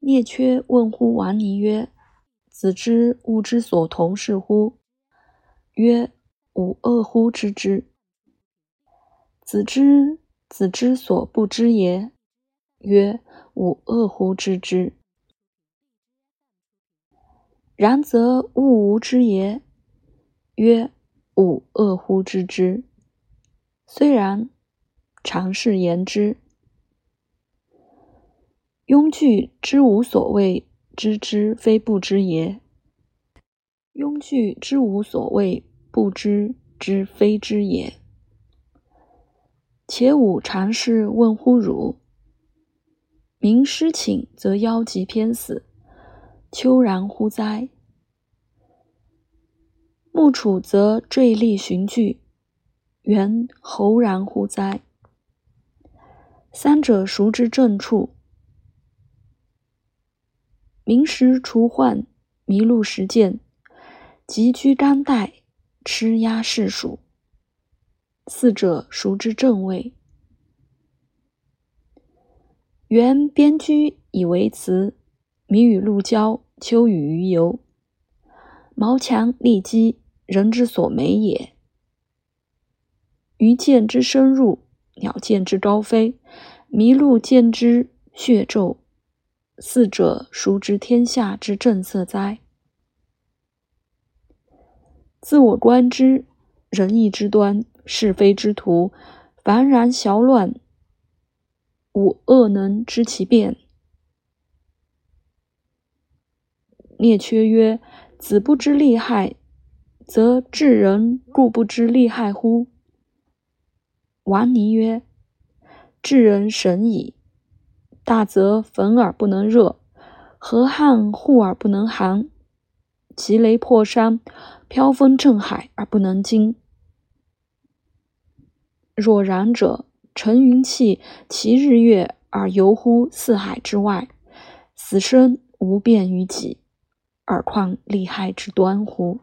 聂缺问乎王尼曰：“子之物之所同是乎？”曰：“吾恶乎知之。”子之子之所不知也。曰：吾恶乎知之。然则物无知也。曰：吾恶乎知之。虽然，常是言之。庸具之无所谓知之，非不知也。庸具之无所谓不知之，非知也。且吾常事问乎汝：民失寝则夭疾偏死，丘然乎哉？木楚则坠立寻句，猿侯然乎哉？三者孰之正处？民食除患，麋鹿食见，急居干代，吃鸦视鼠。四者孰知正位？原边居以为辞，麋与鹿交，丘与鱼游。毛强利基，人之所美也。鱼见之深入，鸟见之高飞，麋鹿见之血骤。四者孰知天下之正色哉？自我观之，仁义之端。是非之徒，凡然淆乱，吾恶能知其变。聂缺曰：“子不知利害，则智人故不知利害乎？”王尼曰：“智人神矣。大则焚而不能热，河汉护而不能寒，急雷破山，飘风震海而不能惊。”若然者，乘云气，骑日月，而游乎四海之外，死生无变于己，而况利害之端乎？